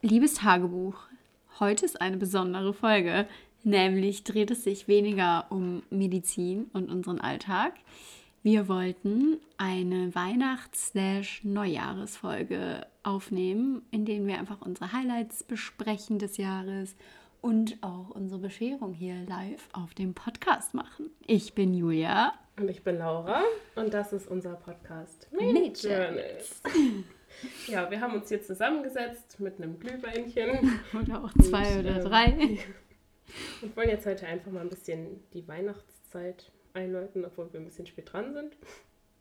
Liebes Tagebuch, heute ist eine besondere Folge, nämlich dreht es sich weniger um Medizin und unseren Alltag. Wir wollten eine Weihnachts-Neujahresfolge aufnehmen, in der wir einfach unsere Highlights besprechen des Jahres und auch unsere Bescherung hier live auf dem Podcast machen. Ich bin Julia. Und ich bin Laura und das ist unser Podcast Made Journals. Ja, wir haben uns hier zusammengesetzt mit einem Glühweinchen. Oder auch zwei und, oder ähm, drei. Und wollen jetzt heute einfach mal ein bisschen die Weihnachtszeit einläuten, obwohl wir ein bisschen spät dran sind.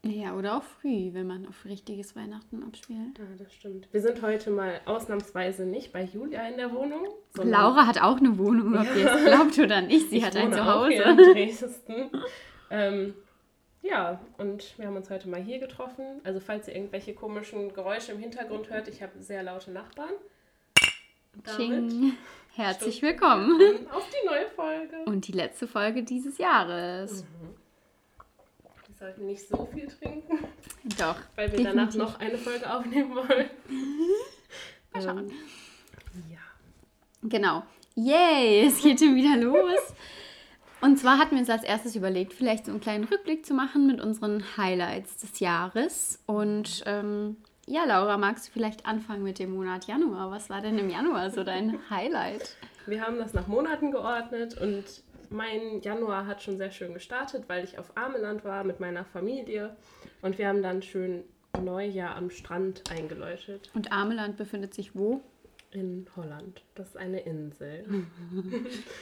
Ja, oder auch früh, wenn man auf richtiges Weihnachten abspielt. Ja, das stimmt. Wir sind heute mal ausnahmsweise nicht bei Julia in der Wohnung. Laura hat auch eine Wohnung, ob ja. ihr es glaubt oder nicht. Sie ich hat ein Zuhause. in Dresden. ähm, ja, und wir haben uns heute mal hier getroffen. Also falls ihr irgendwelche komischen Geräusche im Hintergrund hört, ich habe sehr laute Nachbarn. Damit Herzlich willkommen auf die neue Folge. Und die letzte Folge dieses Jahres. Mhm. Wir sollten nicht so viel trinken. Doch. Weil wir definitiv. danach noch eine Folge aufnehmen wollen. Mal schauen. Ähm, ja. Genau. Yay, es geht schon wieder los. Und zwar hatten wir uns als erstes überlegt, vielleicht so einen kleinen Rückblick zu machen mit unseren Highlights des Jahres. Und ähm, ja, Laura, magst du vielleicht anfangen mit dem Monat Januar? Was war denn im Januar so dein Highlight? Wir haben das nach Monaten geordnet und mein Januar hat schon sehr schön gestartet, weil ich auf Armeland war mit meiner Familie und wir haben dann schön Neujahr am Strand eingeläutet. Und Armeland befindet sich wo? In Holland. Das ist eine Insel.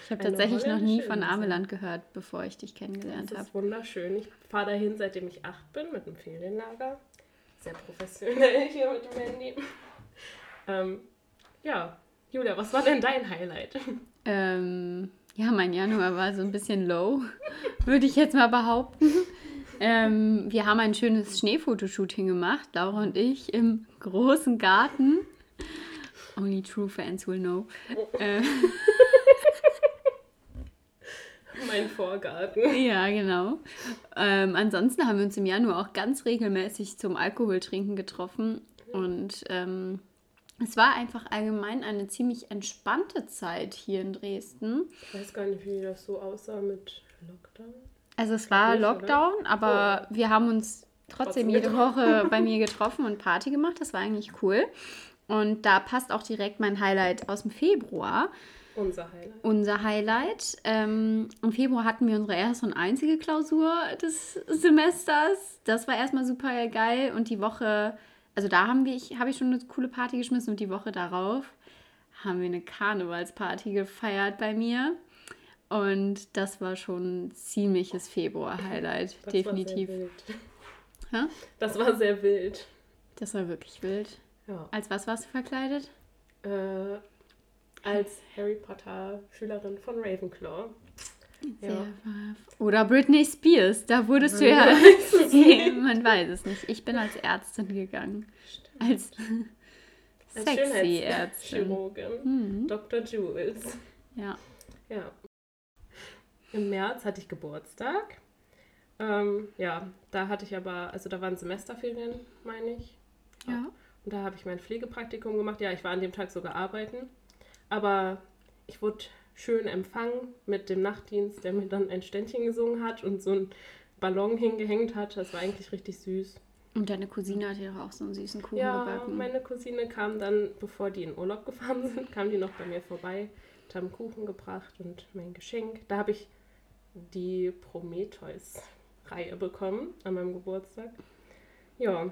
Ich habe tatsächlich noch nie von Ameland gehört, bevor ich dich kennengelernt habe. Das ist hab. wunderschön. Ich fahre dahin, seitdem ich acht bin, mit einem Ferienlager. Sehr professionell hier mit dem Handy. Ähm, ja, Julia, was war denn dein Highlight? Ähm, ja, mein Januar war so ein bisschen low, würde ich jetzt mal behaupten. Ähm, wir haben ein schönes Schneefotoshooting gemacht, Laura und ich, im großen Garten. Only true fans will know. Äh. mein Vorgarten. Ja, genau. Ähm, ansonsten haben wir uns im Januar auch ganz regelmäßig zum Alkoholtrinken getroffen. Und ähm, es war einfach allgemein eine ziemlich entspannte Zeit hier in Dresden. Ich weiß gar nicht, wie das so aussah mit Lockdown. Also es war nicht, Lockdown, oder? aber oh. wir haben uns trotzdem, trotzdem jede Woche bei mir getroffen und Party gemacht. Das war eigentlich cool. Und da passt auch direkt mein Highlight aus dem Februar. Unser Highlight. Unser Highlight. Ähm, Im Februar hatten wir unsere erste und einzige Klausur des Semesters. Das war erstmal super geil. Und die Woche, also da haben wir, habe ich schon eine coole Party geschmissen und die Woche darauf haben wir eine Karnevalsparty gefeiert bei mir. Und das war schon ein ziemliches Februar-Highlight, definitiv. War sehr wild. Das war sehr wild. Das war wirklich wild. Ja. Als was warst du verkleidet? Äh, als Harry Potter Schülerin von Ravenclaw. Ja. Oder Britney Spears, da wurdest du ja. man weiß es nicht. Ich bin als Ärztin gegangen. Als, als sexy Ärztin. Chirurgin. Mhm. Dr. Jules. Ja. Ja. Im März hatte ich Geburtstag. Ähm, ja, da hatte ich aber, also da waren Semesterferien, meine ich. Ja. Und da habe ich mein Pflegepraktikum gemacht. Ja, ich war an dem Tag sogar arbeiten. Aber ich wurde schön empfangen mit dem Nachtdienst, der mir dann ein Ständchen gesungen hat und so einen Ballon hingehängt hat. Das war eigentlich richtig süß. Und deine Cousine hat ja auch so einen süßen Kuchen ja, gebacken. Ja, meine Cousine kam dann, bevor die in Urlaub gefahren sind, kam die noch bei mir vorbei, hat einen Kuchen gebracht und mein Geschenk. Da habe ich die Prometheus-Reihe bekommen an meinem Geburtstag. Ja,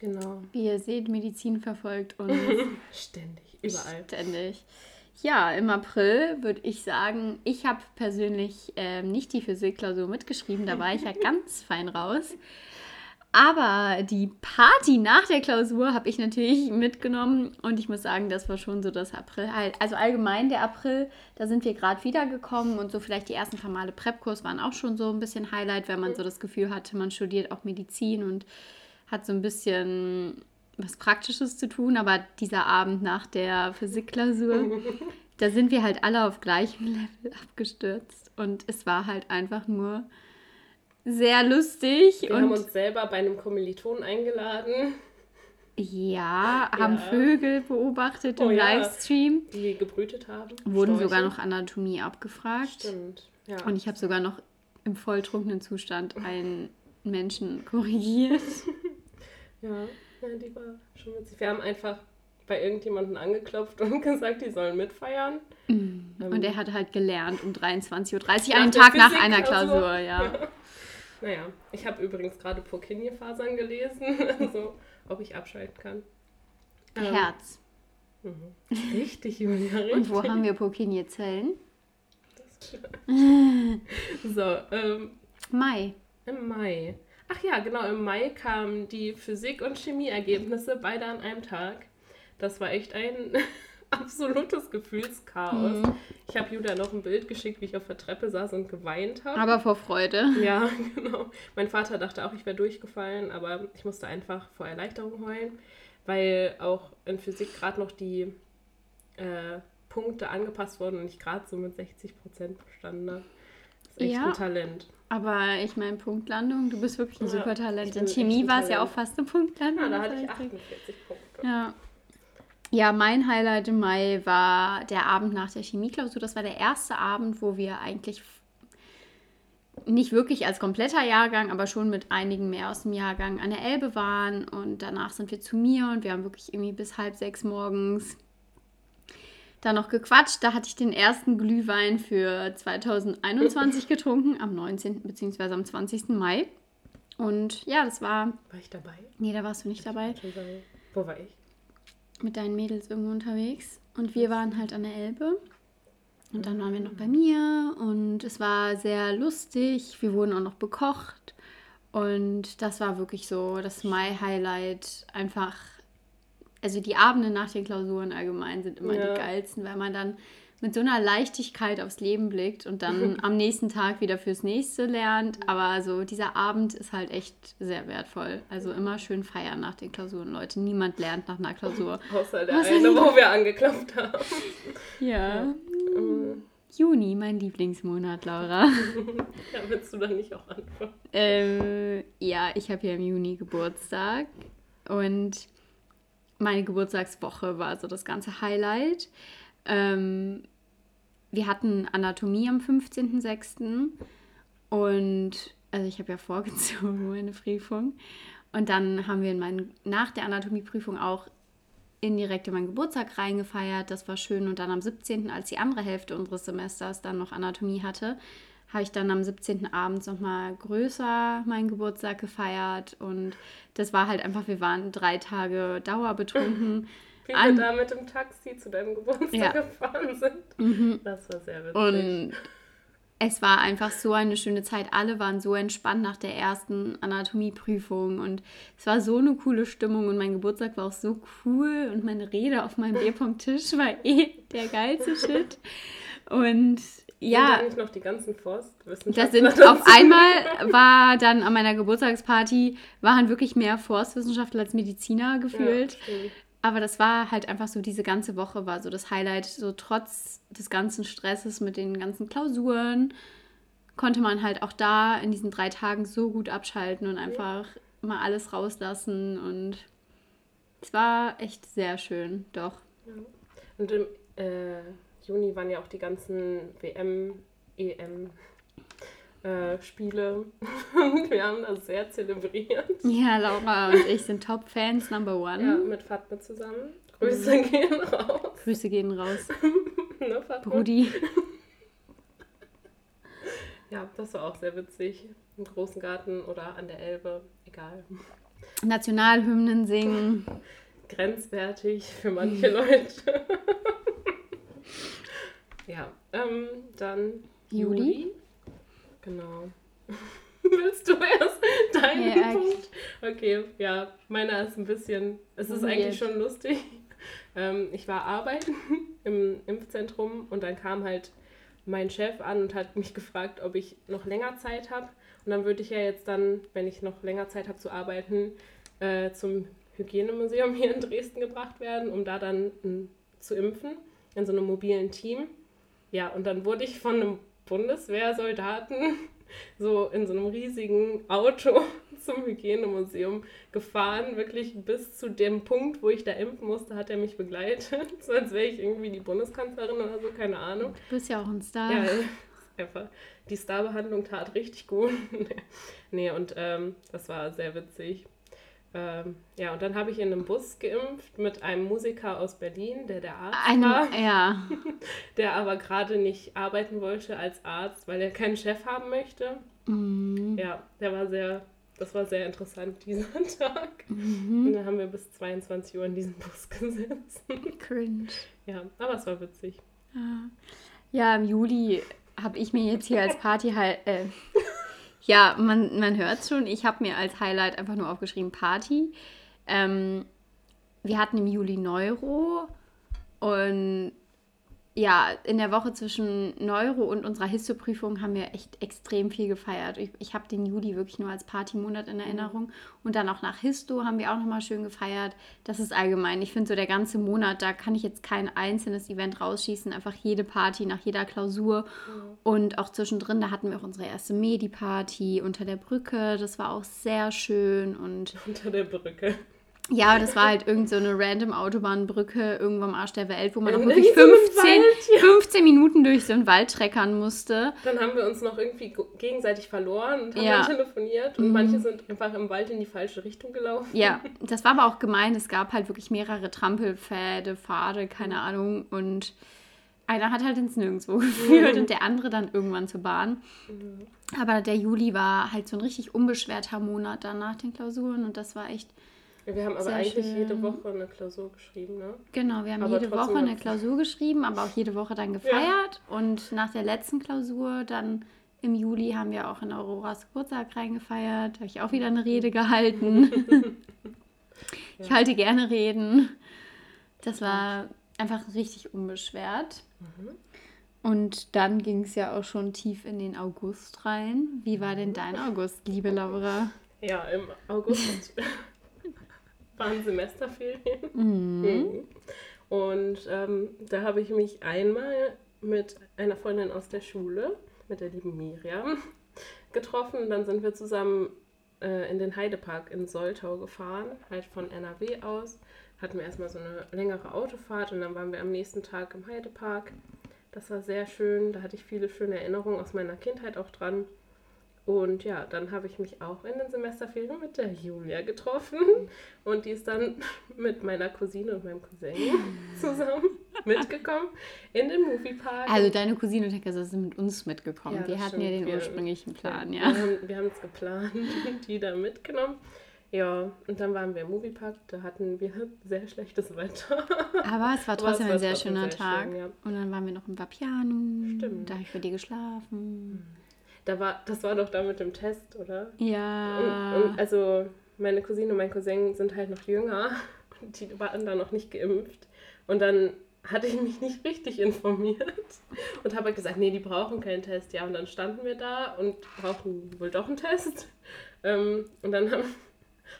Genau. Wie ihr seht, Medizin verfolgt uns. Ständig, überall. Ständig. Ja, im April würde ich sagen, ich habe persönlich ähm, nicht die Physikklausur mitgeschrieben, da war ich ja ganz fein raus. Aber die Party nach der Klausur habe ich natürlich mitgenommen und ich muss sagen, das war schon so das April. Also allgemein der April, da sind wir gerade wiedergekommen und so vielleicht die ersten paar Male Prepkurs waren auch schon so ein bisschen Highlight, wenn man so das Gefühl hatte, man studiert auch Medizin und hat so ein bisschen was Praktisches zu tun, aber dieser Abend nach der Physikklausur, da sind wir halt alle auf gleichem Level abgestürzt und es war halt einfach nur sehr lustig. Wir haben uns selber bei einem Kommiliton eingeladen. Ja, haben Ja. Vögel beobachtet im Oh ja. Livestream. Die gebrütet haben. Wurden Storche. sogar noch Anatomie abgefragt. Stimmt. Ja. Und ich habe sogar noch im volltrunkenen Zustand einen Menschen korrigiert. ja. ja, die war schon witzig. Wir haben einfach bei irgendjemanden angeklopft und gesagt, die sollen mitfeiern. Ähm, Und er hat halt gelernt um 23.30 Uhr, einen Tag nach einer. Klausur, ja. Naja, ich habe übrigens gerade Purkinje-Fasern gelesen, also ob ich abschalten kann. Ähm, Herz. Mhm. Richtig, Julia, richtig. Und wo haben wir Purkinje-Zellen? So, ähm, Mai. im Mai. Ach ja, genau, im Mai kamen die Physik- und Chemieergebnisse beide an einem Tag. Das war echt ein absolutes Gefühlschaos. Mhm. Ich habe Julia noch ein Bild geschickt, wie ich auf der Treppe saß und geweint habe. Aber vor Freude. Ja, genau. Mein Vater dachte auch, ich wäre durchgefallen, aber ich musste einfach vor Erleichterung heulen, weil auch in Physik gerade noch die äh, Punkte angepasst wurden und ich gerade so mit 60 Prozent bestanden habe. Echt Ja. ein Talent. Aber ich meine, Punktlandung, du bist wirklich ein Ja, super Talent. In Chemie war es ja auch fast eine Punktlandung. Ja, da hatte ich war richtig. 48 Punkte. Ja. Ja, mein Highlight im Mai war der Abend nach der Chemieklausur. Das war der erste Abend, wo wir eigentlich nicht wirklich als kompletter Jahrgang, aber schon mit einigen mehr aus dem Jahrgang an der Elbe waren. Und danach sind wir zu mir und wir haben wirklich irgendwie bis halb sechs morgens da noch gequatscht. Da hatte ich den ersten Glühwein für 2021 getrunken, am 19. bzw. am 20. Mai. Und ja, das war. War ich dabei? Nee, da warst du nicht dabei. Wo war ich? mit deinen Mädels irgendwo unterwegs und wir waren halt an der Elbe. Und dann waren wir noch bei mir und es war sehr lustig. Wir wurden auch noch bekocht. Und das war wirklich so das Mai-Highlight. Einfach, also die Abende nach den Klausuren allgemein sind immer Ja. die geilsten, weil man dann mit so einer Leichtigkeit aufs Leben blickt und dann am nächsten Tag wieder fürs nächste lernt. Aber so dieser Abend ist halt echt sehr wertvoll. Also immer schön feiern nach den Klausuren, Leute. Niemand lernt nach einer Klausur. Außer der eine, wo wir angeklopft haben. Ja. Ähm, Juni, mein Lieblingsmonat, Laura. ja, willst du dann nicht auch anfangen? äh, ja, ich habe ja im Juni Geburtstag und meine Geburtstagswoche war so das ganze Highlight. Ähm, wir hatten Anatomie am 15.06. und also ich habe ja vorgezogen meine Prüfung und dann haben wir in meinen, nach der Anatomieprüfung auch indirekt in meinen Geburtstag reingefeiert. Das war schön. Und dann am 17., als die andere Hälfte unseres Semesters dann noch Anatomie hatte, habe ich dann am 17. abends nochmal größer meinen Geburtstag gefeiert. Und das war halt einfach, wir waren drei Tage dauerbetrunken. Wie An- wir da mit dem Taxi zu deinem Geburtstag Ja. gefahren sind. Mhm. Das war sehr witzig. Und es war einfach so eine schöne Zeit. Alle waren so entspannt nach der ersten Anatomieprüfung und es war so eine coole Stimmung und mein Geburtstag war auch so cool und meine Rede auf meinem Bierpunkttisch war eh der geilste Shit. Und ja, da nicht noch die ganzen das Forstwissenschaftler sind auf einmal war dann an meiner Geburtstagsparty waren wirklich mehr Forstwissenschaftler als Mediziner gefühlt. Ja. Aber das war halt einfach so, diese ganze Woche war so das Highlight. So trotz des ganzen Stresses mit den ganzen Klausuren konnte man halt auch da in diesen drei Tagen so gut abschalten und einfach mal alles rauslassen. Und es war echt sehr schön, doch. Und im äh, Juni waren ja auch die ganzen WM, EM äh, Spiele. Und wir haben das sehr zelebriert. Ja, Laura und ich sind Top-Fans, Number One. Ja, mit Fatme zusammen. Grüße gehen raus. Grüße gehen raus. Ne, Fatme? Brudi. Ja, das war auch sehr witzig. Im großen Garten oder an der Elbe, egal. Nationalhymnen singen. Grenzwertig für manche Leute. ja, ähm, dann Juli. Juli. Genau. Willst du erst deinen Ja, Punkt? Okay, ja, meiner ist ein bisschen, es ist Weird. eigentlich schon lustig. Ähm, ich war arbeiten im Impfzentrum und dann kam halt mein Chef an und hat mich gefragt, ob ich noch länger Zeit habe. Und dann würde ich ja jetzt dann, wenn ich noch länger Zeit habe zu arbeiten, äh, zum Hygienemuseum hier in Dresden gebracht werden, um da dann m, zu impfen, in so einem mobilen Team. Ja, und dann wurde ich von einem Bundeswehrsoldaten so in so einem riesigen Auto zum Hygienemuseum gefahren, wirklich bis zu dem Punkt, wo ich da impfen musste, hat er mich begleitet, so als wäre ich irgendwie die Bundeskanzlerin oder so, keine Ahnung. Du bist ja auch ein Star. Ja, einfach. Die Starbehandlung tat richtig gut. nee, und ähm, das war sehr witzig. Ähm, ja, und dann habe ich in einem Bus geimpft mit einem Musiker aus Berlin, der der Arzt Ein, war, ja. der aber gerade nicht arbeiten wollte als Arzt, weil er keinen Chef haben möchte. Mhm. Ja, der war sehr, das war sehr interessant dieser Tag. Mhm. Und dann haben wir bis 22 Uhr in diesem Bus gesessen. Cringe. Ja, aber es war witzig. Ja. ja, im Juli habe ich mir jetzt hier als Party halt. Äh, ja, man, man hört schon. Ich habe mir als Highlight einfach nur aufgeschrieben Party. Ähm, wir hatten im Juli Neuro und ja, in der Woche zwischen Neuro und unserer Histoprüfung haben wir echt extrem viel gefeiert. Ich, ich habe den Juli wirklich nur als Partymonat in Erinnerung. Und dann auch nach Histo haben wir auch nochmal schön gefeiert. Das ist allgemein. Ich finde so der ganze Monat, da kann ich jetzt kein einzelnes Event rausschießen. Einfach jede Party nach jeder Klausur. Und auch zwischendrin, da hatten wir auch unsere erste Medi-Party unter der Brücke. Das war auch sehr schön. Und Unter der Brücke. Ja, das war halt irgend so eine random Autobahnbrücke irgendwo am Arsch der Welt, wo man auch In wirklich so einem 15, Wald, ja. 15 Minuten durch so einen Wald treckern musste. Dann haben wir uns noch irgendwie gegenseitig verloren und haben Ja. Mhm. telefoniert und manche sind einfach im Wald in die falsche Richtung gelaufen. Ja, das war aber auch gemein. Es gab halt wirklich mehrere Trampelpfade, Pfade, keine Ahnung. Und einer hat halt ins Nirgendwo geführt und der andere dann irgendwann zur Bahn. Aber der Juli war halt so ein richtig unbeschwerter Monat dann nach den Klausuren und das war echt, Wir haben aber Sehr eigentlich schön. jede Woche eine Klausur geschrieben, ne? genau, wir haben Aber jede Woche eine Klausur geschrieben, aber auch jede Woche dann gefeiert. Und nach der letzten Klausur dann im Juli haben wir auch in Auroras Geburtstag reingefeiert. Da habe ich auch wieder eine Rede gehalten. Ich halte gerne Reden. Das war einfach richtig unbeschwert. Und dann ging es ja auch schon tief in den August rein. Wie war denn dein August, liebe Laura? Ja, im August waren Semesterferien. Mhm. Und ähm, da habe ich mich einmal mit einer Freundin aus der Schule, mit der lieben Miriam, getroffen. Dann sind wir zusammen äh, in den Heidepark in Soltau gefahren, halt von NRW aus. Hatten wir erstmal so eine längere Autofahrt und dann waren wir am nächsten Tag im Heidepark. Das war sehr schön. Da hatte ich viele schöne Erinnerungen aus meiner Kindheit auch dran. Und ja, dann habe ich mich auch in den Semesterferien mit der Julia getroffen. Und die ist dann mit meiner Cousine und meinem Cousin zusammen mitgekommen in den Moviepark. Also deine Cousine und Hecke sind mit uns mitgekommen. Ja, wir das hatten ja stimmt. den Wir- ursprünglichen Plan, ja. wir haben es geplant, die da mitgenommen. Ja, und dann waren wir im Moviepark, da hatten wir sehr schlechtes Wetter. Aber es war trotzdem es war ein sehr schöner sehr Tag. schön, ja. Und dann waren wir noch im Vapiano. Stimmt. Da habe ich bei dir geschlafen. Da war, das war doch da mit dem Test, oder? Ja. Und, und also meine Cousine und mein Cousin sind halt noch jünger und die waren da noch nicht geimpft. Und dann hatte ich mich nicht richtig informiert und habe halt gesagt, nee, die brauchen keinen Test. Ja, und dann standen wir da und brauchten wohl doch einen Test. Ähm, und dann haben,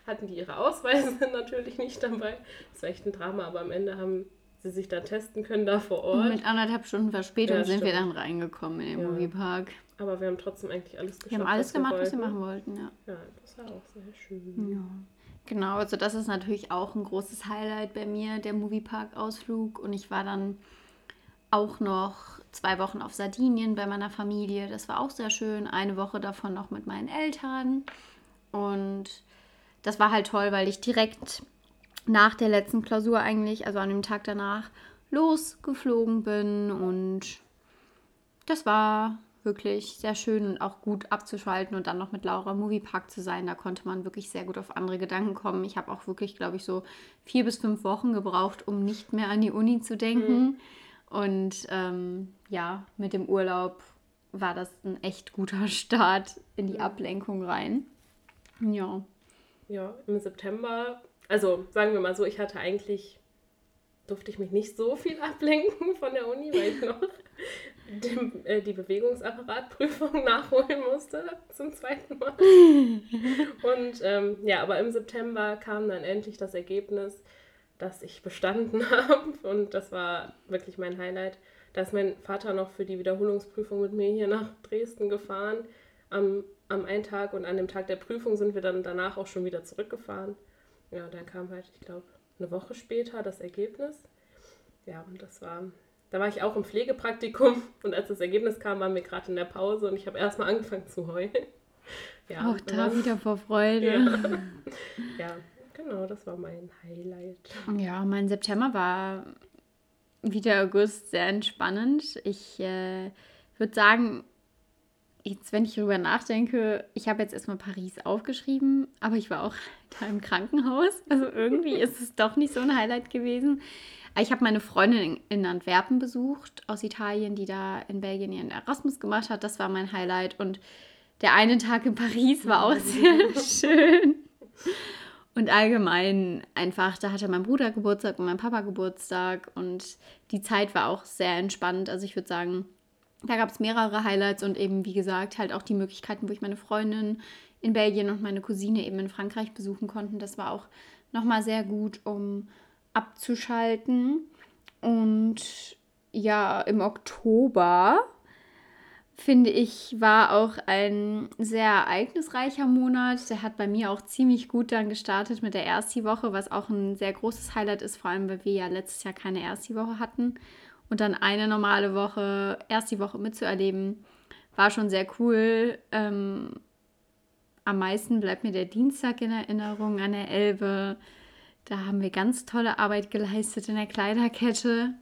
hatten die ihre Ausweise natürlich nicht dabei. Das war echt ein Drama, aber am Ende haben sie sich dann testen können da vor Und Ort. mit anderthalb Stunden Verspätung Ja, sind wir stimmt. dann reingekommen in den Ja. Moviepark. Aber wir haben trotzdem eigentlich alles geschafft. Wir haben alles was gemacht, was wir machen wollten, ja. Ja, das war auch sehr schön. Ja. Genau, also das ist natürlich auch ein großes Highlight bei mir, der Moviepark-Ausflug. Und ich war dann auch noch zwei Wochen auf Sardinien bei meiner Familie. Das war auch sehr schön. Eine Woche davon noch mit meinen Eltern. Und das war halt toll, weil ich direkt nach der letzten Klausur eigentlich, also an dem Tag danach, losgeflogen bin. Und das war wirklich sehr schön und auch gut abzuschalten und dann noch mit Laura im Moviepark zu sein. Da konnte man wirklich sehr gut auf andere Gedanken kommen. Ich habe auch wirklich, glaube ich, so vier bis fünf Wochen gebraucht, um nicht mehr an die Uni zu denken. Und ähm, ja, mit dem Urlaub war das ein echt guter Start in die Ablenkung rein. Ja. Ja, im September, also sagen wir mal so, ich hatte eigentlich, durfte ich mich nicht so viel ablenken von der Uni, weil ich noch dem, äh, die Bewegungsapparatprüfung nachholen musste zum zweiten Mal. Und ähm, ja, aber im September kam dann endlich das Ergebnis, dass ich bestanden habe und das war wirklich mein Highlight. Da ist mein Vater noch für die Wiederholungsprüfung mit mir hier nach Dresden gefahren am, am einen Tag und an dem Tag der Prüfung sind wir dann danach auch schon wieder zurückgefahren. Ja, dann kam halt, ich glaube, eine Woche später das Ergebnis. Ja, und das war, da war ich auch im Pflegepraktikum und als das Ergebnis kam, waren wir gerade in der Pause und ich habe erstmal angefangen zu heulen. Ja, auch da dann, wieder vor Freude. Ja. ja, genau, das war mein Highlight. Ja, mein September war wie der August sehr entspannend. Ich äh, würde sagen, jetzt, wenn ich darüber nachdenke, ich habe jetzt erstmal Paris aufgeschrieben, aber ich war auch da im Krankenhaus. Also irgendwie ist es doch nicht so ein Highlight gewesen. Ich habe meine Freundin in Antwerpen besucht aus Italien, die da in Belgien ihren Erasmus gemacht hat. Das war mein Highlight. Und der eine Tag in Paris war auch sehr schön. Und allgemein einfach, da hatte mein Bruder Geburtstag und mein Papa Geburtstag und die Zeit war auch sehr entspannt. Also ich würde sagen, da gab es mehrere Highlights und eben, wie gesagt, halt auch die Möglichkeiten, wo ich meine Freundin in Belgien und meine Cousine eben in Frankreich besuchen konnten. Das war auch nochmal sehr gut, um abzuschalten. Und ja, im Oktober finde ich, war auch ein sehr ereignisreicher Monat. Der hat bei mir auch ziemlich gut dann gestartet mit der Ersti-Woche, was auch ein sehr großes Highlight ist, vor allem weil wir ja letztes Jahr keine Ersti-Woche hatten. Und dann eine normale Woche, Ersti-Woche mitzuerleben, war schon sehr cool. Ähm, am meisten bleibt mir der Dienstag in Erinnerung an der Elbe. Da haben wir ganz tolle Arbeit geleistet in der Kleiderkette.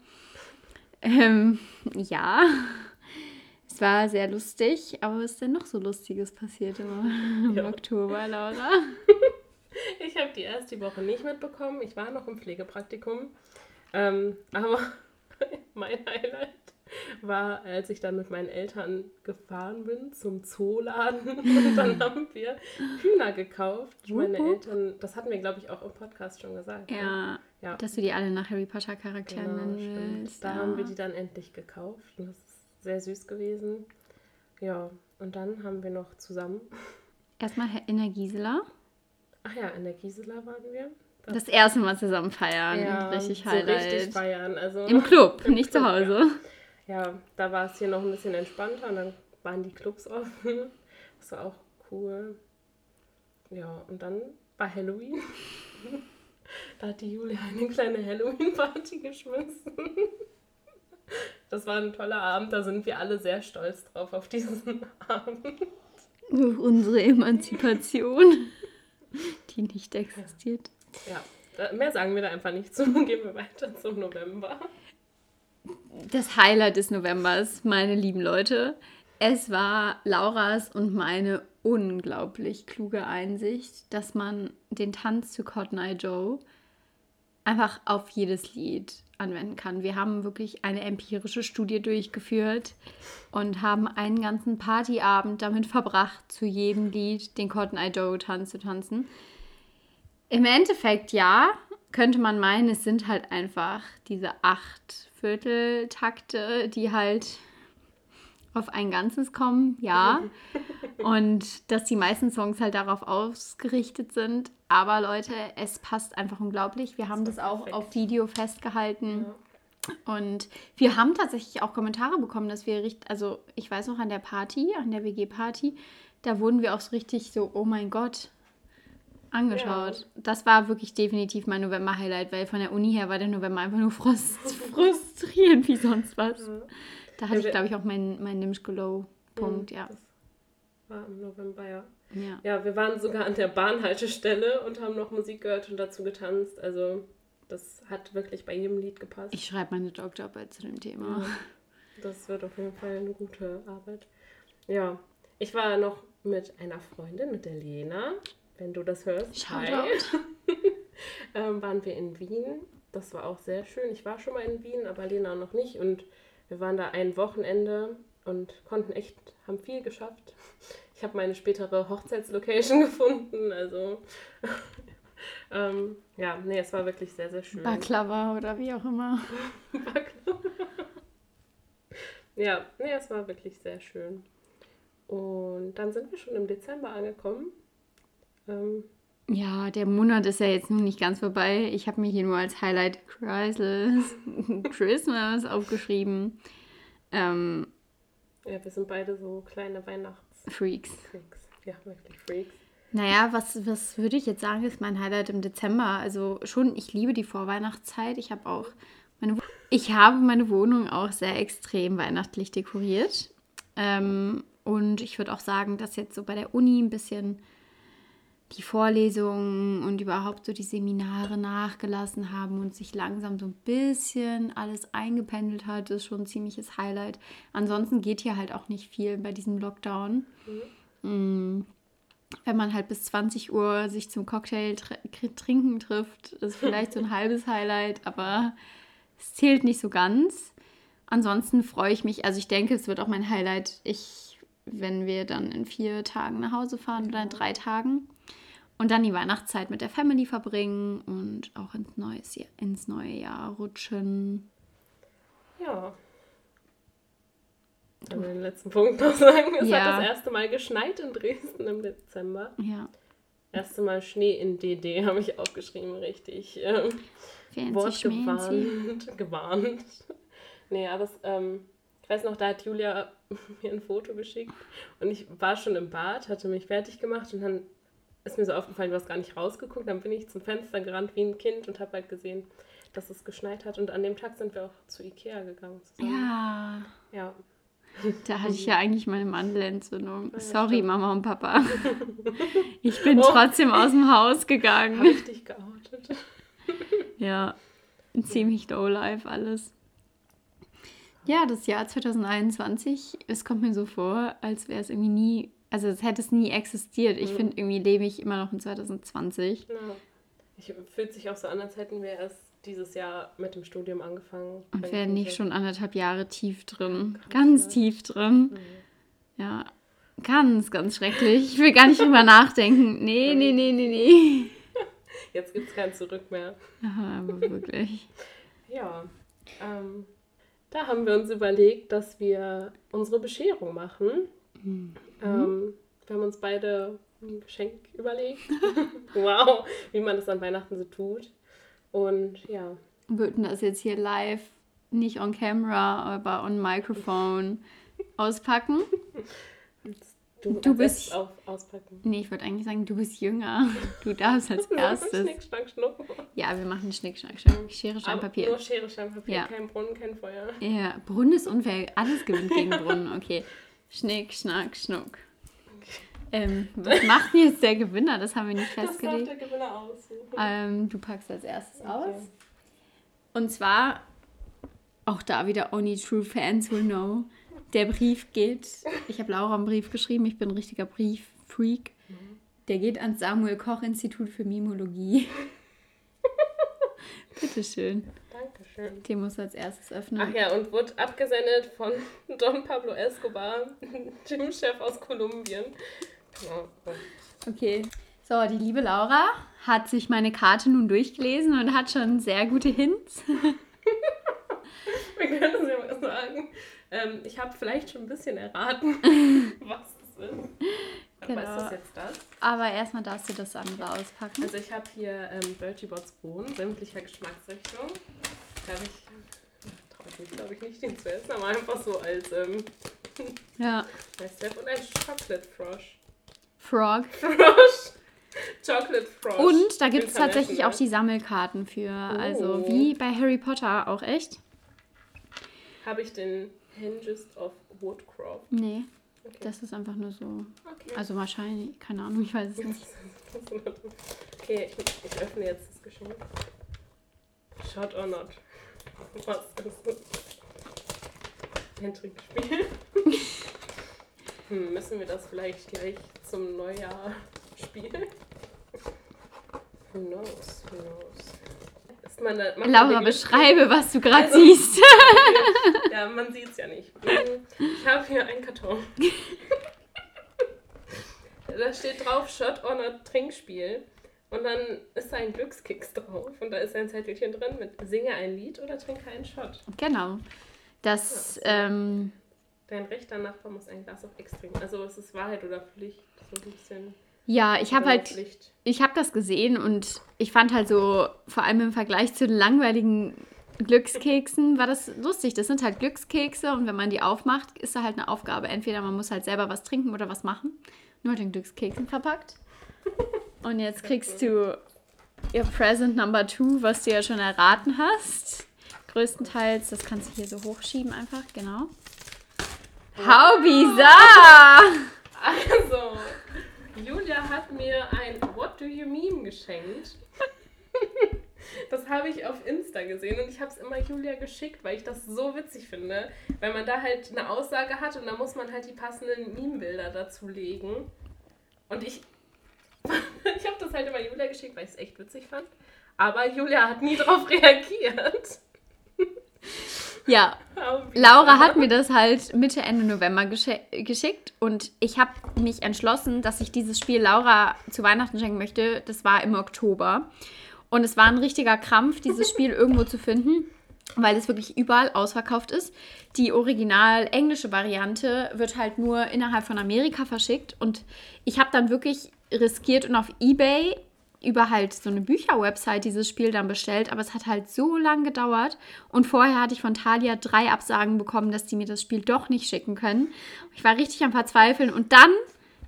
Ähm, ja, es war sehr lustig, aber was ist denn noch so Lustiges passiert im, im Oktober, Laura? ich habe die erste Woche nicht mitbekommen. Ich war noch im Pflegepraktikum. Ähm, aber mein Highlight war, als ich dann mit meinen Eltern gefahren bin zum Zooladen und dann haben wir Hühner gekauft. Meine Eltern, das hatten wir, glaube ich, auch im Podcast schon gesagt. Ne? Ja, ja. dass du die alle nach Harry Potter Charakteren genau, nennen willst. Da ja. haben wir die dann endlich gekauft und das sehr süß gewesen. Ja, und dann haben wir noch zusammen. Erstmal in der Gisela. Ach ja, in der Gisela waren wir. Das, das erste Mal zusammen feiern. Ja, richtig so Highlight. richtig feiern. Also Im Club, im nicht Club, zu Hause. Ja. Ja, da war es hier noch ein bisschen entspannter und dann waren die Clubs offen. Das war auch cool. Ja, und dann war Halloween. da hat die Julia eine kleine Halloween-Party geschmissen. Das war ein toller Abend, da sind wir alle sehr stolz drauf auf diesen Abend. Auf unsere Emanzipation, die nicht existiert. Ja, mehr sagen wir da einfach nicht zu. Gehen wir weiter zum November. Das Highlight des Novembers, meine lieben Leute, es war Lauras und meine unglaublich kluge Einsicht, dass man den Tanz zu Cotton Eye Joe einfach auf jedes Lied anwenden kann. Wir haben wirklich eine empirische Studie durchgeführt und haben einen ganzen Partyabend damit verbracht, zu jedem Lied den Cotton Eye Joe Tanz zu tanzen. Im Endeffekt ja, könnte man meinen, es sind halt einfach diese acht Vierteltakte, die halt auf ein Ganzes kommen, ja. Und dass die meisten Songs halt darauf ausgerichtet sind. Aber Leute, es passt einfach unglaublich. Wir haben das, das auch perfekt. auf Video festgehalten. Ja. Und wir haben tatsächlich auch Kommentare bekommen, dass wir richtig, also ich weiß noch an der Party, an der WG-Party, da wurden wir auch so richtig so, oh mein Gott, angeschaut. Ja. Das war wirklich definitiv mein November-Highlight, weil von der Uni her war der November einfach nur frust frustrierend wie sonst was. Ja. Da hatte ja, ich, glaube ich, auch meinen mein Nimschglow-Punkt, ja. war im November, ja. ja. Ja, wir waren sogar an der Bahnhaltestelle und haben noch Musik gehört und dazu getanzt. Also, das hat wirklich bei jedem Lied gepasst. Ich schreibe meine Doktorarbeit zu dem Thema. Das wird auf jeden Fall eine gute Arbeit. Ja, ich war noch mit einer Freundin, mit der Lena, wenn du das hörst. Shoutout. ähm, waren wir in Wien. Das war auch sehr schön. Ich war schon mal in Wien, aber Lena noch nicht. Und wir waren da ein Wochenende und konnten echt, haben viel geschafft. Ich habe meine spätere Hochzeitslocation gefunden, also ähm, ja, nee, es war wirklich sehr, sehr schön. Baklava oder wie auch immer. Baklava. Ja, nee, es war wirklich sehr schön. Und dann sind wir schon im Dezember angekommen. Ähm, ja, der Monat ist ja jetzt noch nicht ganz vorbei. Ich habe mir hier nur als Highlight Christmas, Christmas aufgeschrieben. Ähm, ja, wir sind beide so kleine Weihnachts. Freaks. Ja, wirklich Freaks. Naja, was, was würde ich jetzt sagen, ist mein Highlight im Dezember. Also schon, ich liebe die Vorweihnachtszeit. Ich habe auch meine, ich habe meine Wohnung auch sehr extrem weihnachtlich dekoriert. Ähm, und ich würde auch sagen, dass jetzt so bei der Uni ein bisschen die Vorlesungen und überhaupt so die Seminare nachgelassen haben und sich langsam so ein bisschen alles eingependelt hat, ist schon ein ziemliches Highlight. Ansonsten geht hier halt auch nicht viel bei diesem Lockdown. Mm, Wenn man halt bis 20 Uhr sich zum Cocktail tr trinken trifft, ist vielleicht so ein halbes Highlight, aber es zählt nicht so ganz. Ansonsten freue ich mich, also ich denke, es wird auch mein Highlight, ich, wenn wir dann in vier Tagen nach Hause fahren oder in drei Tagen und dann die Weihnachtszeit mit der Family verbringen und auch ins, neues Jahr, ins neue Jahr rutschen. Ja. Dann den letzten Punkt noch sagen. Es Ja. hat das erste Mal geschneit in Dresden im Dezember. Ja, Erste Mal Schnee in DD habe ich aufgeschrieben, richtig. Ähm, wortgewarnt. Gewarnt. Nee, aber es, ähm, ich weiß noch, da hat Julia mir ein Foto geschickt und ich war schon im Bad, hatte mich fertig gemacht und dann ist mir so aufgefallen, du hast gar nicht rausgeguckt. Dann bin ich zum Fenster gerannt wie ein Kind und habe halt gesehen, dass es geschneit hat. Und an dem Tag sind wir auch zu Ikea gegangen. Zusammen. Ja, Ja. da hatte ich ja eigentlich meine Mandelentzündung. ja, Sorry, stimmt. Mama und Papa. Ich bin Oh. trotzdem aus dem Haus gegangen. ich dich geoutet? Ja, ziemlich low life alles. Ja, das Jahr 2021, es kommt mir so vor, als wäre es irgendwie nie, also es hätte es nie existiert. Ich Mhm. finde, irgendwie lebe ich immer noch in 2020. Ja. Ich fühlt sich auch so an, als hätten wir erst dieses Jahr mit dem Studium angefangen. Und wären nicht schon anderthalb Jahre tief drin. Krass, Ganz ne? tief drin. Mhm. Ja, ganz, ganz schrecklich. Ich will gar nicht drüber nachdenken. Nee, nee, nee, nee, nee. Jetzt gibt es kein Zurück mehr. Ja, aber wirklich. Ja. Ähm, da haben wir uns überlegt, dass wir unsere Bescherung machen. Mhm. Ähm, wir haben uns beide ein Geschenk überlegt. wow, wie man das an Weihnachten so tut. Und ja, würden das jetzt hier live, nicht on camera, aber on Microphone auspacken. Du, Du bist- auf, auspacken. Nee, ich würde eigentlich sagen, du bist jünger. Du darfst als erstes. Schnick, schnack, schnuck. Ja, wir machen Schnick, Schnack, Schnack. Schere, Stein, Papier. Nur Schere, Stein, Papier. Ja. Kein Brunnen, kein Feuer. Ja, Brunnen ist unfair. Alles gewinnt gegen Brunnen. Okay. Schnick, Schnack, Schnuck. Ähm, was macht jetzt der Gewinner? Das haben wir nicht Das darf festgelegt. der Gewinner aussuchen. Ähm, du packst als erstes Okay. aus. Und zwar, auch da wieder Only True Fans will know. Der Brief geht, ich habe Laura einen Brief geschrieben, ich bin ein richtiger Brieffreak. Der geht ans Samuel Koch Institut für Mimologie. Bitteschön. Dankeschön. Den muss als erstes öffnen. Ach ja, und wurde abgesendet von Don Pablo Escobar, Gymchef aus Kolumbien. Genau. Okay. So, die liebe Laura hat sich meine Karte nun durchgelesen und hat schon sehr gute Hints. Wir können es ja mal sagen. Ähm, ich habe vielleicht schon ein bisschen erraten, was es ist. Aber Genau. ist das jetzt das? Aber erstmal darfst du das andere auspacken. Also ich habe hier ähm, Bertie Bots Bohnen, sämtlicher Geschmacksrichtung. Da habe ich, traue ich mich glaube ich nicht, den zu essen, aber einfach so als ähm, Ja. Step. und ein Chocolate Frosh. Frog. Frosh! Chocolate Frosh. Und da gibt es tatsächlich auch die Sammelkarten für. Also Oh. wie bei Harry Potter auch echt? Habe ich den Hinges of Woodcroft. Nee, Okay. das ist einfach nur so. okay. Also wahrscheinlich, keine Ahnung, ich weiß es nicht. Okay, ich, ich öffne jetzt das Geschenk. Shot or not? Was ist das? Ein Trinkspiel. Hm, müssen wir das vielleicht gleich zum Neujahr spielen? Who knows? Who knows? Ist man da, Laura, beschreibe, was du gerade Also- siehst. Ja, man sieht es ja nicht. Ich habe hier einen Karton. Da steht drauf Shot or not Trinkspiel. Und dann ist da ein Glückskeks drauf. Und da ist ein Zettelchen drin mit Singe ein Lied oder trinke einen Shot. Genau. Das, ähm, Dein rechter Nachbar muss ein Glas auf Extrem. Also es ist Wahrheit oder Pflicht. So ein bisschen. Ja, ich habe halt, ich habe das gesehen und ich fand halt so, vor allem im Vergleich zu den langweiligen Glückskeksen war das lustig. Das sind halt Glückskekse und wenn man die aufmacht, ist da halt eine Aufgabe. Entweder man muss halt selber was trinken oder was machen. Nur den Glückskeksen verpackt. Und jetzt kriegst du ihr Present Number Two, was du ja schon erraten hast. Größtenteils, das kannst du hier so hochschieben einfach, genau. How bizarre! Also, Julia hat mir ein What Do You Geschenkt. Das habe ich auf Insta gesehen und ich habe es immer Julia geschickt, weil ich das so witzig finde. Weil man da halt eine Aussage hat und da muss man halt die passenden Meme-Bilder dazu legen. Und ich, ich habe das halt immer Julia geschickt, weil ich es echt witzig fand. Aber Julia hat nie darauf reagiert. Ja, Laura hat mir das halt Mitte, Ende November geschickt und ich habe mich entschlossen, dass ich dieses Spiel Laura zu Weihnachten schenken möchte. Das war im Oktober. Und es war ein richtiger Krampf, dieses Spiel irgendwo zu finden, weil es wirklich überall ausverkauft ist. Die original englische Variante wird halt nur innerhalb von Amerika verschickt und ich habe dann wirklich riskiert und auf eBay über halt so eine Bücherwebsite dieses Spiel dann bestellt, aber es hat halt so lange gedauert und vorher hatte ich von Thalia drei Absagen bekommen, dass die mir das Spiel doch nicht schicken können. Ich war richtig am Verzweifeln und dann,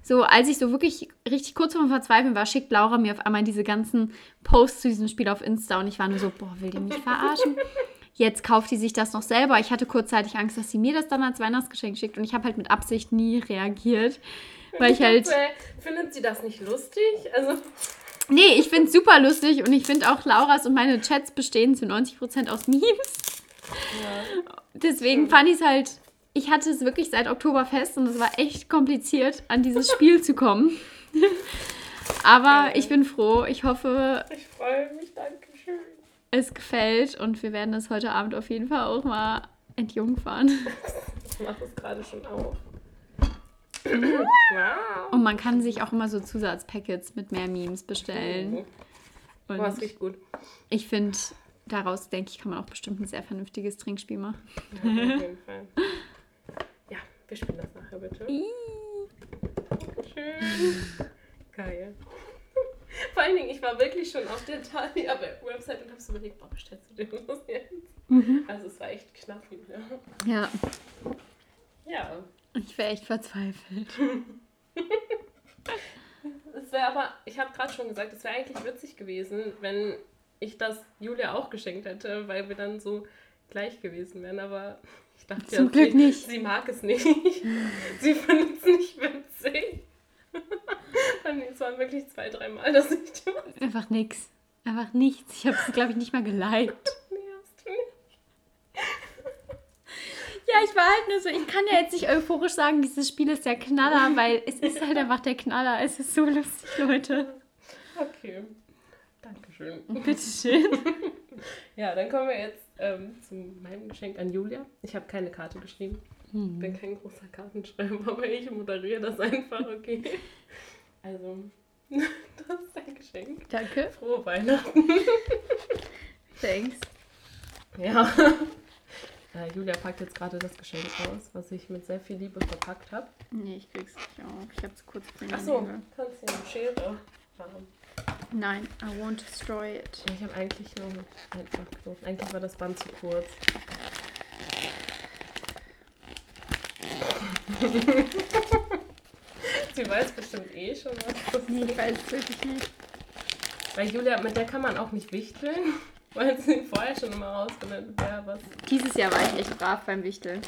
so als ich so wirklich richtig kurz vorm Verzweifeln war, schickt Laura mir auf einmal diese ganzen Posts zu diesem Spiel auf Insta und ich war nur so, boah, will die mich verarschen? Jetzt kauft die sich das noch selber. Ich hatte kurzzeitig Angst, dass sie mir das dann als Weihnachtsgeschenk schickt und ich habe halt mit Absicht nie reagiert, weil ich halt... Findet sie das nicht lustig? Also... Nee, ich finde es super lustig und ich finde auch Lauras und meine Chats bestehen zu 90% aus Memes. Ja. Deswegen fand ich es halt, ich hatte es wirklich seit Oktober fest und es war echt kompliziert, an dieses Spiel zu kommen. Aber ich bin froh. Ich hoffe. Ich freue mich, danke schön. Es gefällt und wir werden es heute Abend auf jeden Fall auch mal entjungfern. Ich mache es gerade schon auf. Und man kann sich auch immer so Zusatzpackets mit mehr Memes bestellen. Mhm. Und Boah, das riecht gut. Ich finde, daraus, denke ich, kann man auch bestimmt ein sehr vernünftiges Trinkspiel machen. Ja, auf jeden Fall. Ja, wir spielen das nachher bitte. Schön. Geil. Vor allen Dingen, ich war wirklich schon auf der Thalia-Website und habe so überlegt, boah, bestellst du den los jetzt? Mhm. Also es war echt knapp. Ja. Ja. ja. Ich wäre echt verzweifelt. Es wäre aber, ich habe gerade schon gesagt, es wäre eigentlich witzig gewesen, wenn ich das Julia auch geschenkt hätte, weil wir dann so gleich gewesen wären. Aber ich dachte Zum ja, Glück nicht. sie mag es nicht. sie findet es nicht witzig. es waren wirklich zwei, dreimal, dass ich Einfach nix. Einfach nichts. Ich habe es, glaube ich, nicht mal geliked. Ja, ich war halt nur so, ich kann ja jetzt nicht euphorisch sagen, dieses Spiel ist der Knaller, weil es ist halt einfach der Knaller. Es ist so lustig, Leute. Okay. Dankeschön. Bitteschön. ja, dann kommen wir jetzt ähm, zu meinem Geschenk an Julia. Ich habe keine Karte geschrieben. Ich bin kein großer Kartenschreiber, aber ich moderiere das einfach, okay? Also, das ist dein Geschenk. Danke. Frohe Weihnachten. Thanks. Ja. Äh, Julia packt jetzt gerade das Geschenk aus, was ich mit sehr viel Liebe verpackt habe. Nee, ich krieg's nicht auf. Ich hab's kurz bringen. Achso, kannst du eine Schere haben. Nein, I won't destroy it. Ich habe eigentlich nur einfach Knoten. Eigentlich war das Band zu kurz. Sie weiß bestimmt eh schon was. Das nee, ich weiß wirklich nicht. Weil Julia, mit der kann man auch nicht wichteln. Weil sie vorher schon immer rausfindet, wer was. Dieses Jahr war ich echt brav beim Wichteln.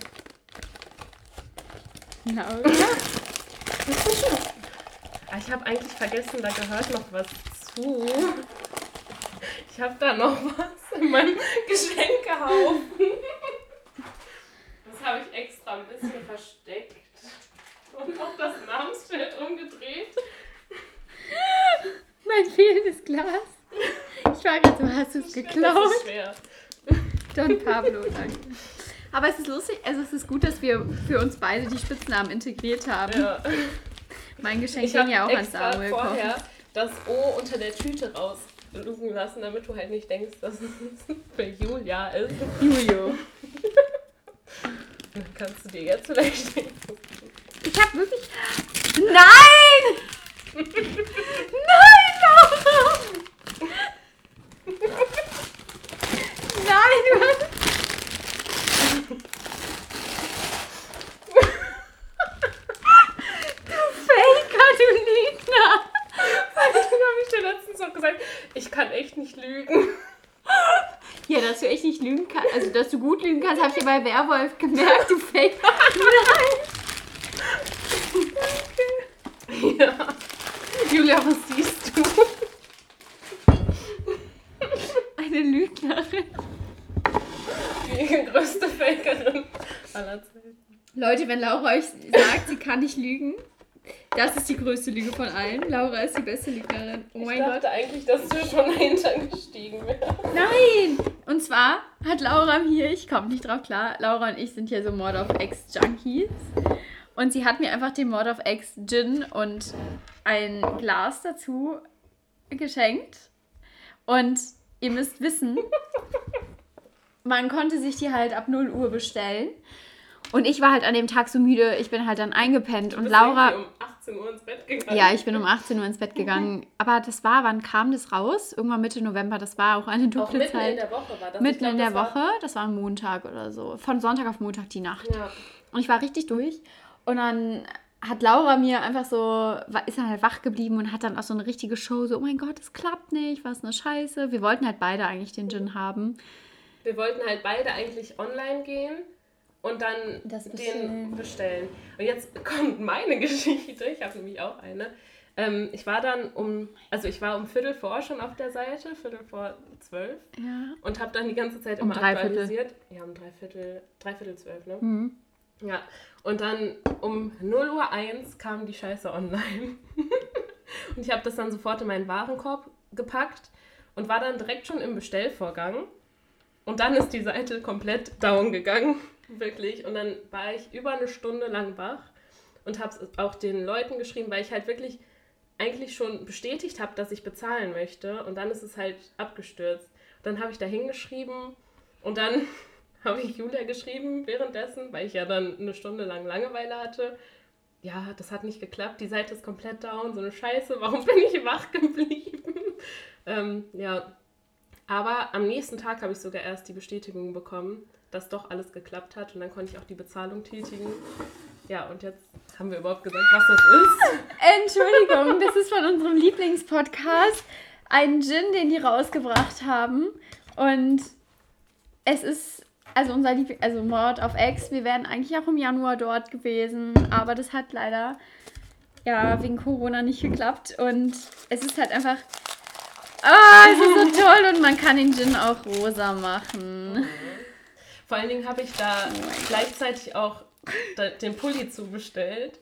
Na, oder? Ah, ich habe eigentlich vergessen, da gehört noch was zu. Ich habe da noch was in meinem Geschenkehaufen. Das habe ich extra ein bisschen versteckt. Und auch das Namensschild umgedreht. Mein fehlendes Glas. Ich war gerade so, hast du es geklaut? Das ist schwer. Don Pablo, danke. Aber es ist lustig, also es ist gut, dass wir für uns beide die Spitznamen integriert haben. Ja. Mein Geschenk ging ja auch an Samuel vorher das O unter der Tüte rauslugen lassen, damit du halt nicht denkst, dass es für Julia ist. Julio. Dann kannst du dir jetzt vielleicht denken. Ich hab wirklich. Nein! Nein, Nein, du hast Faker, du Lügner! habe ich dir letztens noch gesagt, ich kann echt nicht lügen. Ja, dass du echt nicht lügen kannst, also dass du gut lügen kannst, habe ich dir bei Werwolf gemerkt, du Faker. Ja. Julia, was siehst du? Eine Lügnerin. Die größte Fakerin aller Zeiten. Leute, wenn Laura euch sagt, sie kann nicht lügen, das ist die größte Lüge von allen. Laura ist die beste Lügnerin. Oh Ich mein dachte Gott. eigentlich, dass du schon dahinter gestiegen wärst. Nein! Und zwar hat Laura mir, ich komme nicht drauf klar, Laura und ich sind ja so Mord of X-Junkies. Und sie hat mir einfach den Mord of X Gin und ein Glas dazu geschenkt. Und ihr müsst wissen, man konnte sich die halt ab 0 Uhr bestellen. Und ich war halt an dem Tag so müde, ich bin halt dann eingepennt. Und Laura. um 18 Uhr ins Bett gegangen. Ja, ich bin um 18 Uhr ins Bett gegangen. Aber das war, wann kam das raus? Irgendwann Mitte November. Das war auch eine Auch dunkle mitten Zeit. in der Woche war das. Mitten glaub, in der das war- Woche, das war ein Montag oder so. Von Sonntag auf Montag die Nacht. Ja. Und ich war richtig durch. Und dann hat Laura mir einfach so, ist dann halt wach geblieben und hat dann auch so eine richtige Show, so, oh mein Gott, das klappt nicht, was eine Scheiße. Wir wollten halt beide eigentlich den Gin haben. Wir wollten halt beide eigentlich online gehen und dann den bestellen. Und jetzt kommt meine Geschichte. Ich habe nämlich auch eine. Ähm, ich war dann um, also ich war um Viertel vor schon auf der Seite, Viertel vor zwölf Ja. und habe dann die ganze Zeit Um immer Dreiviertel. aktualisiert. Ja, um dreiviertel, dreiviertel zwölf, ne? Mhm. Ja, und dann um 0 Uhr 1 kam die Scheiße online. und ich habe das dann sofort in meinen Warenkorb gepackt und war dann direkt schon im Bestellvorgang. Und dann ist die Seite komplett down gegangen, wirklich. Und dann war ich über eine Stunde lang wach und habe es auch den Leuten geschrieben, weil ich halt wirklich eigentlich schon bestätigt habe, dass ich bezahlen möchte. Und dann ist es halt abgestürzt. Dann habe ich da hingeschrieben und dann habe ich Julia geschrieben währenddessen, weil ich ja dann eine Stunde lang Langeweile hatte. Ja, das hat nicht geklappt, die Seite ist komplett down, so eine Scheiße, warum bin ich wach geblieben? ähm, ja, aber am nächsten Tag habe ich sogar erst die Bestätigung bekommen, dass doch alles geklappt hat und dann konnte ich auch die Bezahlung tätigen. Ja, und jetzt haben wir überhaupt gesagt, was das ist. Entschuldigung, das ist von unserem Lieblingspodcast ein Gin, den die rausgebracht haben. Und es ist, also unser Liebling, also Mord auf Ex, wir wären eigentlich auch im Januar dort gewesen, aber das hat leider ja wegen Corona nicht geklappt. Und es ist halt einfach. Ah, es ist so toll und man kann den Gin auch rosa machen. Vor allen Dingen habe ich da Oh gleichzeitig auch den Pulli zubestellt.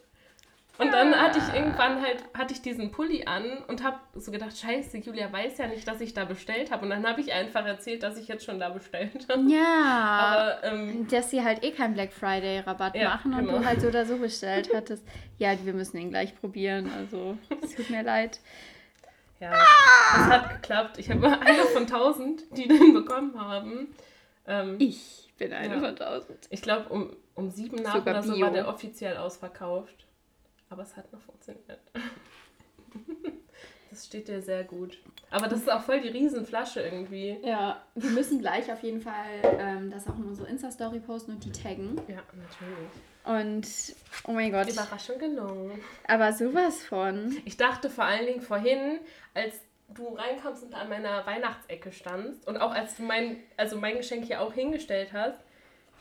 Und dann hatte ich irgendwann halt, hatte ich diesen Pulli an und habe so gedacht, scheiße, Julia weiß ja nicht, dass ich da bestellt habe. Und dann habe ich einfach erzählt, dass ich jetzt schon da bestellt habe. Ja. Aber ähm, dass sie halt eh keinen Black Friday Rabatt Ja, machen und genau. du halt so oder so bestellt hattest. Ja, wir müssen ihn gleich probieren. Also, es tut mir leid. ja, es hat geklappt. Ich habe einer von tausend, die den bekommen haben. Ähm, Ich bin eine Ja. von tausend. ich glaube, um, um sieben nach Sogar oder so Bio. war der offiziell ausverkauft. Aber es hat noch funktioniert. Das steht dir sehr gut. Aber das ist auch voll die Riesenflasche irgendwie. Ja, wir müssen gleich auf jeden Fall ähm, das auch in unsere Insta-Story posten und die taggen. Ja, natürlich. Und, oh mein Gott, Überraschung gelungen. aber sowas von. Ich dachte vor allen Dingen vorhin, als du reinkamst und an meiner Weihnachtsecke standst und auch als du mein, also mein Geschenk hier auch hingestellt hast,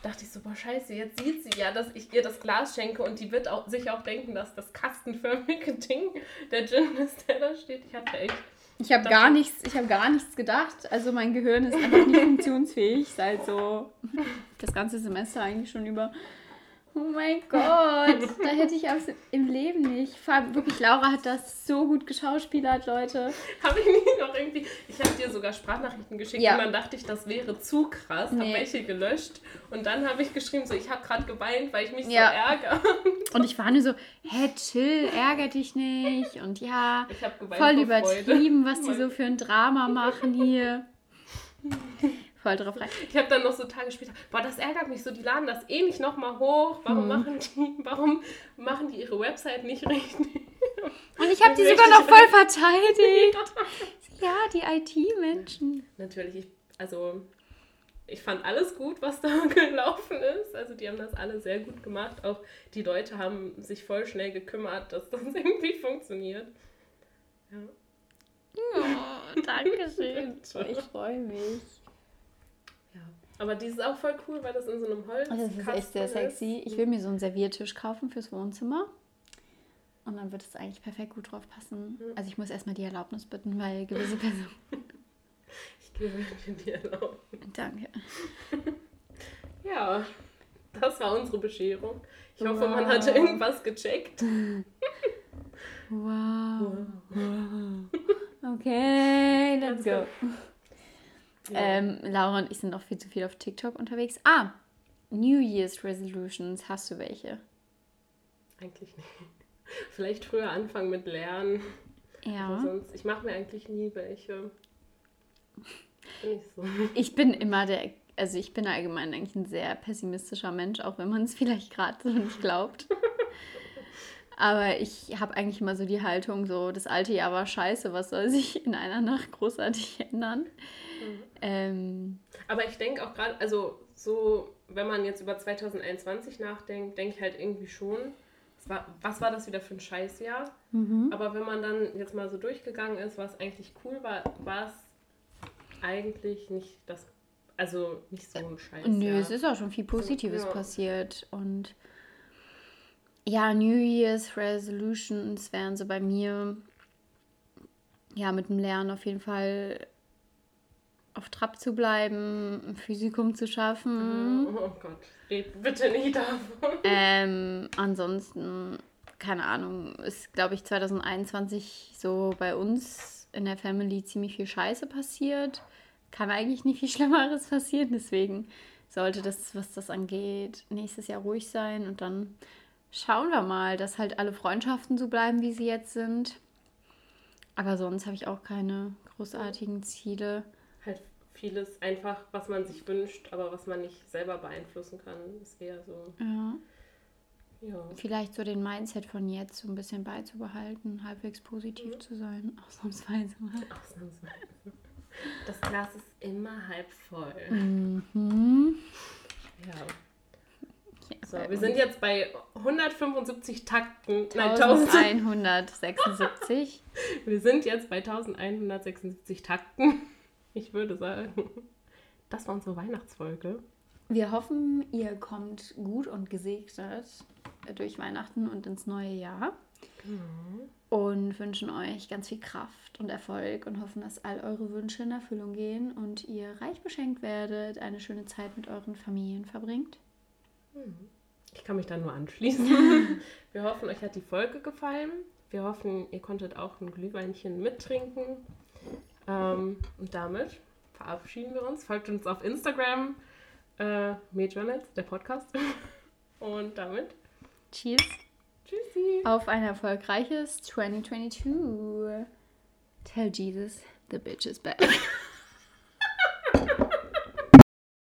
dachte ich so, boah, scheiße, jetzt sieht sie ja, dass ich ihr das Glas schenke und die wird auch, sich auch denken, dass das kastenförmige Ding der Gin ist, der da steht. Ich hatte echt, Ich habe gar nichts, ich habe gar nichts gedacht. Also mein Gehirn ist einfach nicht funktionsfähig seit so das ganze Semester eigentlich schon über. Oh mein Gott, da hätte ich aus, im Leben nicht. Vor allem wirklich, Laura hat das so gut geschauspielert, Leute. habe ich nicht noch irgendwie, ich habe dir sogar Sprachnachrichten geschickt Ja. und dann dachte ich, das wäre zu krass, habe Nee. welche gelöscht und dann habe ich geschrieben, so, ich habe gerade geweint, weil ich mich Ja. so ärgere. Und ich war nur so, hä, chill, ärger dich nicht. Und ja, habe voll übertrieben, was die so für ein Drama machen hier. Voll drauf rein. Ich habe dann noch so Tage später, boah, das ärgert mich so, die laden das eh nicht nochmal hoch. Warum machen die, warum machen die ihre Website nicht richtig? Und ich habe die sogar noch voll verteidigt. Ja, die IT-Menschen. Natürlich, ich, also ich fand alles gut, was da gelaufen ist. Also die haben das alle sehr gut gemacht. Auch die Leute haben sich voll schnell gekümmert, dass das irgendwie funktioniert. Ja. Oh, danke schön. ich freue mich. Aber die ist auch voll cool, weil das in so einem Holz Das ist echt sehr sexy. Ich will mir so einen Serviertisch kaufen fürs Wohnzimmer. Und dann wird es eigentlich perfekt gut drauf passen. Also ich muss erstmal die Erlaubnis bitten, weil gewisse Personen. Ich gebe dir die Erlaubnis. Danke. Ja, das war unsere Bescherung. Ich hoffe, man hat irgendwas gecheckt. Wow. Okay, let's go. Ja. Ähm, Laura und ich sind auch viel zu viel auf TikTok unterwegs. Ah, New Year's Resolutions. Hast du welche? Eigentlich nicht. Vielleicht früher anfangen mit Lernen. Ja. sonst, ich mache mir eigentlich nie welche. Bin ich so. Ich bin immer der, also ich bin allgemein eigentlich ein sehr pessimistischer Mensch, auch wenn man es vielleicht gerade so nicht glaubt. Aber ich habe eigentlich immer so die Haltung, so das alte Jahr war scheiße, was soll sich in einer Nacht großartig ändern? Ähm, Aber ich denke auch gerade, also so, wenn man jetzt über 2021 nachdenkt, denke ich halt irgendwie schon, war, was war das wieder für ein Scheißjahr? Aber wenn man dann jetzt mal so durchgegangen ist, was eigentlich cool war, war es eigentlich nicht das, also nicht so ein Scheißjahr. Nö, es ist auch schon viel Positives Ja. passiert. Und ja, New Year's Resolutions wären so bei mir, ja, mit dem Lernen auf jeden Fall auf Trab zu bleiben, ein Physikum zu schaffen. Oh Gott, red bitte nicht davon. Ähm, ansonsten, keine Ahnung, ist, glaube ich, 2021 so bei uns in der Family ziemlich viel Scheiße passiert. Kann eigentlich nicht viel Schlimmeres passieren, deswegen sollte das, was das angeht, nächstes Jahr ruhig sein und dann schauen wir mal, dass halt alle Freundschaften so bleiben, wie sie jetzt sind. Aber sonst habe ich auch keine großartigen Ziele. Halt vieles einfach, was man sich wünscht, aber was man nicht selber beeinflussen kann, ist eher so, Ja. ja. Vielleicht so den Mindset von jetzt so ein bisschen beizubehalten, halbwegs positiv zu sein, ausnahmsweise mal. Ausnahmsweise. Das Glas ist immer halb voll. Mhm. Ja. So, bei wir sind jetzt bei 175 Takten. uns Nein, 1000. 1176. Wir sind jetzt bei 1176 Takten. Ich würde sagen, das war unsere Weihnachtsfolge. Wir hoffen, ihr kommt gut und gesegnet durch Weihnachten und ins neue Jahr. Und wünschen euch ganz viel Kraft und Erfolg und hoffen, dass all eure Wünsche in Erfüllung gehen und ihr reich beschenkt werdet, eine schöne Zeit mit euren Familien verbringt. Ich kann mich da nur anschließen. Wir hoffen, euch hat die Folge gefallen. Wir hoffen, ihr konntet auch ein Glühweinchen mittrinken. Ähm, und damit verabschieden wir uns. Folgt uns auf Instagram, äh, Medjournals, der Podcast. Und damit Cheers tschüssi. auf ein erfolgreiches 2022. Tell Jesus the bitch is back.